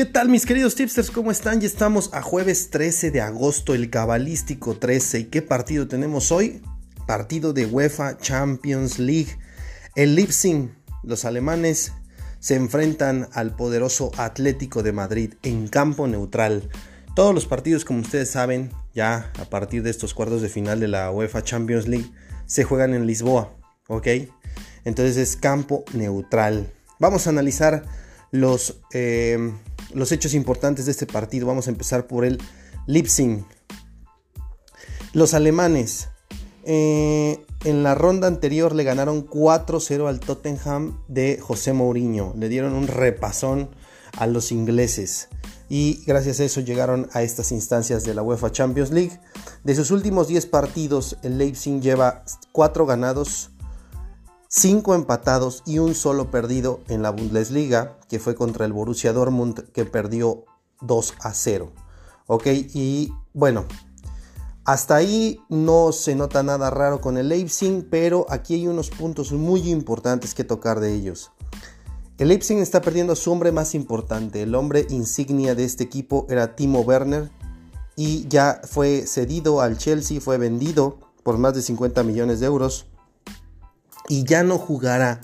¿Qué tal mis queridos tipsters? ¿Cómo están? Ya estamos a jueves 13 de agosto, el cabalístico 13. ¿Y qué partido tenemos hoy? Partido de UEFA Champions League. El Leipzig, los alemanes, se enfrentan al poderoso Atlético de Madrid en campo neutral. Todos los partidos, como ustedes saben, ya a partir de estos cuartos de final de la UEFA Champions League, se juegan en Lisboa, ¿ok? Entonces es campo neutral. Vamos a analizar los, eh, los hechos importantes de este partido. Vamos a empezar por el Leipzig. Los alemanes eh, en la ronda anterior le ganaron 4-0 al Tottenham de José Mourinho. Le dieron un repasón a los ingleses. Y gracias a eso llegaron a estas instancias de la UEFA Champions League. De sus últimos 10 partidos, el Leipzig lleva 4 ganados, 5 empatados y un solo perdido en la Bundesliga, que fue contra el Borussia Dortmund, que perdió 2 a 0. Ok, y bueno, hasta ahí no se nota nada raro con el Leipzig, pero aquí hay unos puntos muy importantes que tocar de ellos. El Leipzig está perdiendo a su hombre más importante. El hombre insignia de este equipo era Timo Werner y ya fue cedido al Chelsea, fue vendido por más de 50 millones de euros y ya no jugará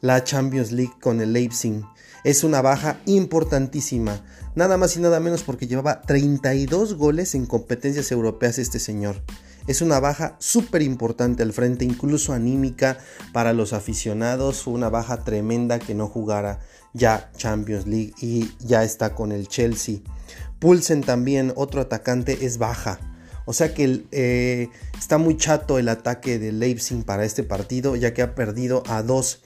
la Champions League con el Leipzig. Es una baja importantísima, nada más y nada menos porque llevaba 32 goles en competencias europeas este señor. Es una baja súper importante al frente, incluso anímica para los aficionados. Una baja tremenda que no jugara ya Champions League y ya está con el Chelsea. Pulsen también, otro atacante, es baja. O sea que eh, está muy chato el ataque de Leipzig para este partido, ya que ha perdido a dos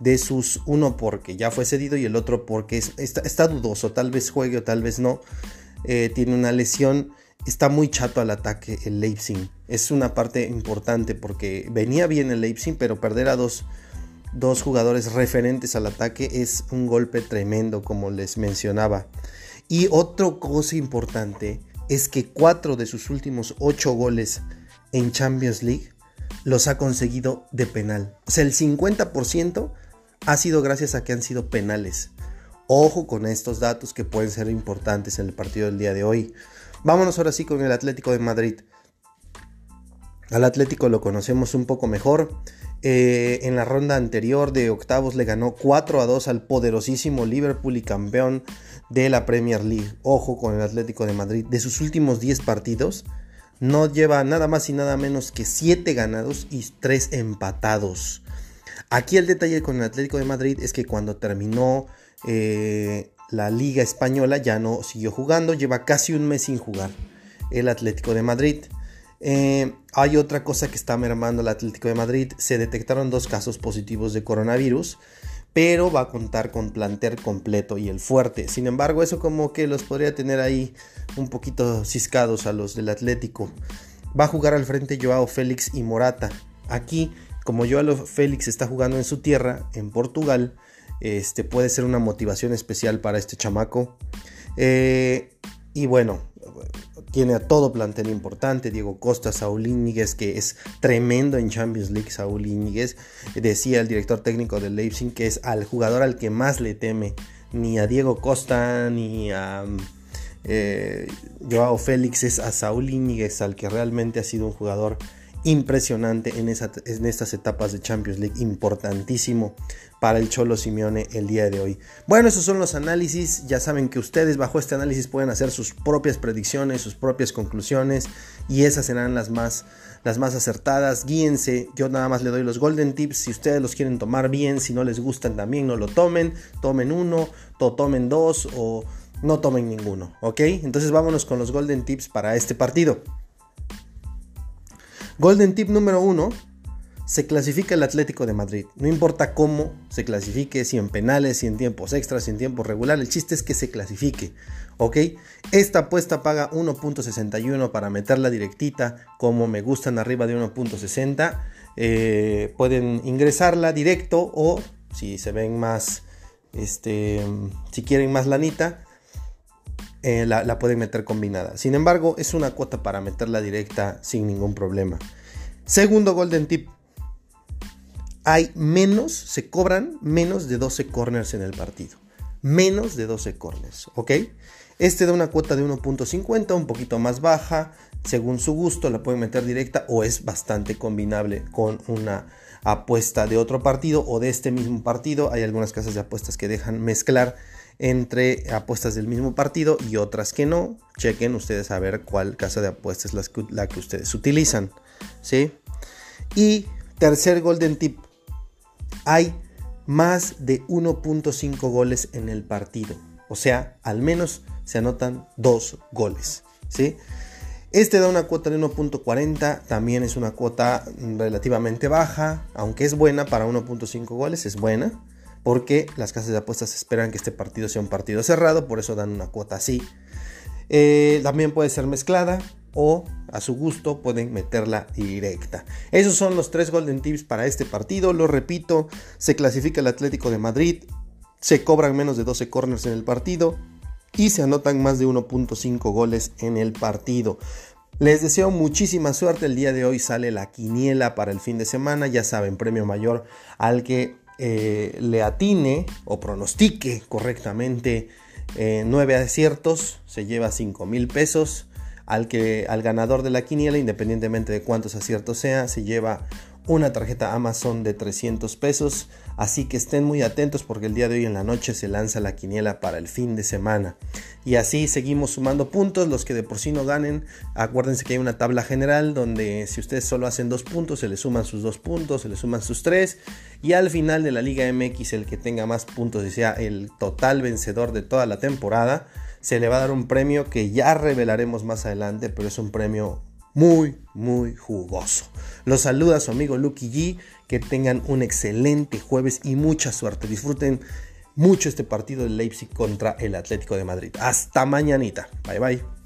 de sus, uno porque ya fue cedido y el otro porque está, dudoso, tal vez juegue o tal vez no. Eh, tiene una lesión, está muy chato al ataque el Leipzig. Es una parte importante porque venía bien el Leipzig, pero perder a dos, dos jugadores referentes al ataque es un golpe tremendo, como les mencionaba. Y otra cosa importante es que cuatro de sus últimos ocho goles en Champions League los ha conseguido de penal. O sea, el 50% ha sido gracias a que han sido penales. Ojo con estos datos que pueden ser importantes en el partido del día de hoy. Vámonos ahora sí con el Atlético de Madrid. Al Atlético lo conocemos un poco mejor. Eh, en la ronda anterior de octavos le ganó 4 a 2 al poderosísimo Liverpool y campeón de la Premier League. Ojo con el Atlético de Madrid. De sus últimos 10 partidos, no lleva nada más y nada menos que 7 ganados y 3 empatados. Aquí el detalle con el Atlético de Madrid es que cuando terminó eh, la Liga Española ya no siguió jugando, lleva casi un mes sin jugar el Atlético de Madrid. Eh, hay otra cosa que está mermando el Atlético de Madrid, se detectaron dos casos positivos de coronavirus, pero va a contar con planter completo y el fuerte. Sin embargo, eso como que los podría tener ahí un poquito ciscados a los del Atlético. Va a jugar al frente Joao Félix y Morata. Aquí como Joao Félix está jugando en su tierra, en Portugal, este, puede ser una motivación especial para este chamaco. Eh, y bueno, tiene a todo plantel importante, Diego Costa, Saúl Íñiguez, que es tremendo en Champions League, Saúl Íñiguez. Decía el director técnico del Leipzig que es al jugador al que más le teme, ni a Diego Costa, ni a eh, Joao Félix, es a Saúl Íñiguez, al que realmente ha sido un jugador impresionante en, en, estas etapas de Champions League, importantísimo para el Cholo Simeone el día de hoy. Bueno, esos son los análisis, ya saben que ustedes bajo este análisis pueden hacer sus propias predicciones, sus propias conclusiones y esas serán las más, las más acertadas. Guíense, yo nada más le doy los golden tips, si ustedes los quieren tomar bien, si no les gustan también no lo tomen, tomen uno, tomen dos o no tomen ninguno, ¿ok? Entonces vámonos con los golden tips para este partido. Golden tip número uno, se clasifica el Atlético de Madrid. No importa cómo se clasifique, si en penales, si en tiempos extras, si en tiempo regular, el chiste es que se clasifique. ¿Ok? Esta apuesta paga 1.61 para meterla directita, como me gustan arriba de 1.60. Eh, pueden ingresarla directo o si se ven más, este, si quieren más lanita, eh, la, pueden meter combinada. Sin embargo, es una cuota para meterla directa sin ningún problema. Segundo golden tip. Hay menos, se cobran menos de 12 corners en el partido. menos de 12 corners, ¿ok? Este da una cuota de 1.50, un poquito más baja, según su gusto, la pueden meter directa o es bastante combinable con una apuesta de otro partido o de este mismo partido. Hay algunas casas de apuestas que dejan mezclar entre apuestas del mismo partido y otras que no. Chequen ustedes a ver cuál casa de apuestas es la que, ustedes utilizan. ¿sí? Y tercer golden tip. Hay más de 1.5 goles en el partido. O sea, al menos se anotan dos goles. ¿sí? Este da una cuota de 1.40, también es una cuota relativamente baja, aunque es buena para 1.5 goles, es buena, porque las casas de apuestas esperan que este partido sea un partido cerrado, por eso dan una cuota así. Eh, también puede ser mezclada o a su gusto pueden meterla directa. Esos son los tres golden tips para este partido. Lo repito, se clasifica el Atlético de Madrid, se cobran menos de 12 corners en el partido, y se anotan más de 1.5 goles en el partido. Les deseo muchísima suerte. El día de hoy sale la quiniela para el fin de semana. Ya saben, premio mayor al que eh, le atine o pronostique correctamente eh, 9 aciertos. Se lleva 5 mil pesos. Al, que, al ganador de la quiniela, independientemente de cuántos aciertos sea, se lleva una tarjeta Amazon de 300 pesos. Así que estén muy atentos porque el día de hoy en la noche se lanza la quiniela para el fin de semana. Y así seguimos sumando puntos. Los que de por sí no ganen, acuérdense que hay una tabla general donde si ustedes solo hacen dos puntos, se les suman sus dos puntos, se les suman sus tres. Y al final de la Liga MX, el que tenga más puntos y sea el total vencedor de toda la temporada, se le va a dar un premio que ya revelaremos más adelante, pero es un premio muy, muy jugoso. Los saluda su amigo Lucky G. Que tengan un excelente jueves y mucha suerte. Disfruten mucho este partido de Leipzig contra el Atlético de Madrid. Hasta mañanita. Bye bye.